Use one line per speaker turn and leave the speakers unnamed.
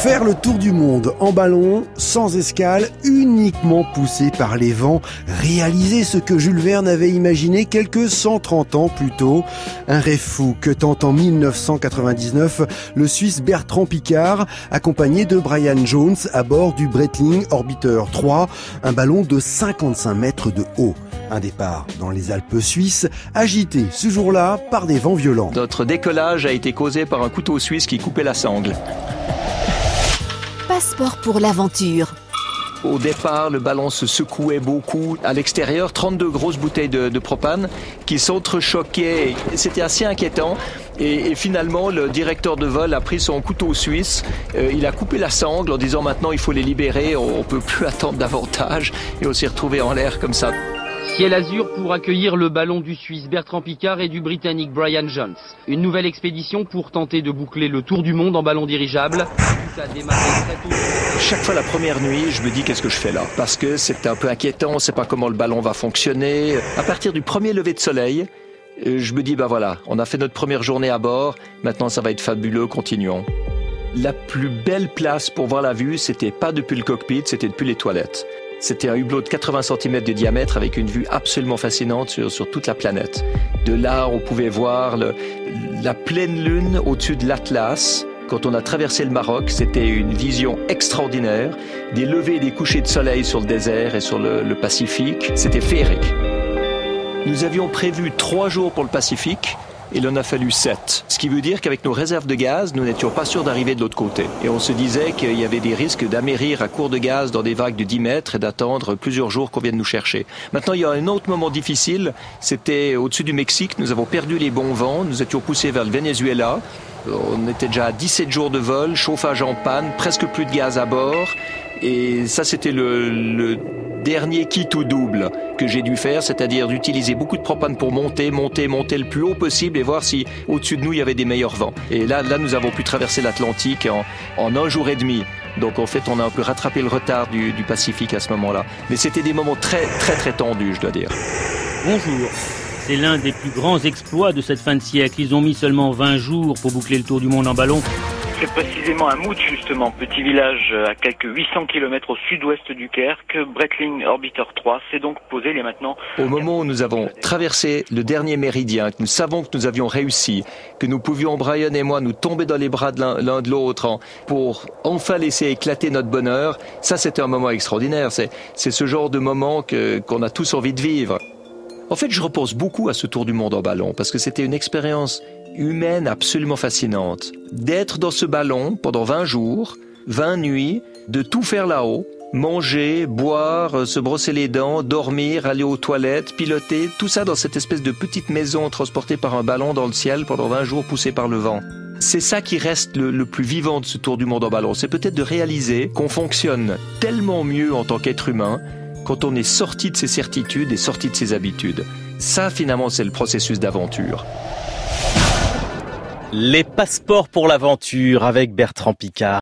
Faire le tour du monde en ballon, sans escale, uniquement poussé par les vents, réaliser ce que Jules Verne avait imaginé quelques 130 ans plus tôt. Un rêve fou que tente en 1999 le Suisse Bertrand Picard, accompagné de Brian Jones à bord du Breitling Orbiter 3, un ballon de 55 mètres de haut. Un départ dans les Alpes suisses, agité ce jour-là par des vents violents.
Notre décollage a été causé par un couteau suisse qui coupait la sangle.
Passeport pour l'aventure.
Au départ, le ballon se secouait beaucoup. À l'extérieur, 32 grosses bouteilles de, propane qui s'entrechoquaient. C'était assez inquiétant. Et, finalement, le directeur de vol a pris son couteau suisse. Euh, il a coupé la sangle en disant maintenant il faut les libérer. On ne peut plus attendre davantage. Et on s'est retrouvé en l'air comme ça.
Ciel azur pour accueillir le ballon du Suisse Bertrand Picard et du Britannique Brian Jones. Une nouvelle expédition pour tenter de boucler le tour du monde en ballon dirigeable.
Chaque fois la première nuit, je me dis qu'est-ce que je fais là? Parce que c'est un peu inquiétant, on ne sait pas comment le ballon va fonctionner. À partir du premier lever de soleil, euh, je me dis bah voilà, on a fait notre première journée à bord, maintenant ça va être fabuleux, continuons. La plus belle place pour voir la vue, c'était pas depuis le cockpit, c'était depuis les toilettes. C'était un hublot de 80 cm de diamètre avec une vue absolument fascinante sur, sur toute la planète. De là, on pouvait voir la pleine lune au-dessus de l'Atlas. Quand on a traversé le Maroc, c'était une vision extraordinaire. Des levées et des couchers de soleil sur le désert et sur le, le Pacifique. C'était féerique. Nous avions prévu trois jours pour le Pacifique il en a fallu 7. Ce qui veut dire qu'avec nos réserves de gaz, nous n'étions pas sûrs d'arriver de l'autre côté. Et on se disait qu'il y avait des risques d'amérir à court de gaz dans des vagues de 10 mètres et d'attendre plusieurs jours qu'on vienne nous chercher. Maintenant, il y a un autre moment difficile. C'était au-dessus du Mexique. Nous avons perdu les bons vents. Nous étions poussés vers le Venezuela. On était déjà à 17 jours de vol, chauffage en panne, presque plus de gaz à bord. Et ça, c'était le, le dernier kit ou double que j'ai dû faire, c'est-à-dire d'utiliser beaucoup de propane pour monter, monter, monter le plus haut possible et voir si au-dessus de nous il y avait des meilleurs vents. Et là, là nous avons pu traverser l'Atlantique en, en un jour et demi. Donc en fait, on a un peu rattrapé le retard du, du Pacifique à ce moment-là. Mais c'était des moments très, très, très tendus, je dois dire.
Bonjour. C'est l'un des plus grands exploits de cette fin de siècle. Ils ont mis seulement 20 jours pour boucler le tour du monde en ballon.
C'est précisément à Mout, justement, petit village à quelques 800 km au sud-ouest du Caire, que Breitling Orbiter 3 s'est donc posé a maintenant.
Au moment où nous avons traversé le dernier méridien, que nous savons que nous avions réussi, que nous pouvions, Brian et moi, nous tomber dans les bras de l'un de l'autre pour enfin laisser éclater notre bonheur, ça c'était un moment extraordinaire. C'est ce genre de moment qu'on a tous envie de vivre. En fait, je repose beaucoup à ce tour du monde en ballon parce que c'était une expérience humaine absolument fascinante. D'être dans ce ballon pendant 20 jours, 20 nuits, de tout faire là-haut, manger, boire, se brosser les dents, dormir, aller aux toilettes, piloter, tout ça dans cette espèce de petite maison transportée par un ballon dans le ciel pendant 20 jours poussé par le vent. C'est ça qui reste le, le, plus vivant de ce tour du monde en ballon. C'est peut-être de réaliser qu'on fonctionne tellement mieux en tant qu'être humain quand on est sorti de ses certitudes et sorti de ses habitudes. Ça, finalement, c'est le processus d'aventure.
Les passeports pour l'aventure avec Bertrand Picard.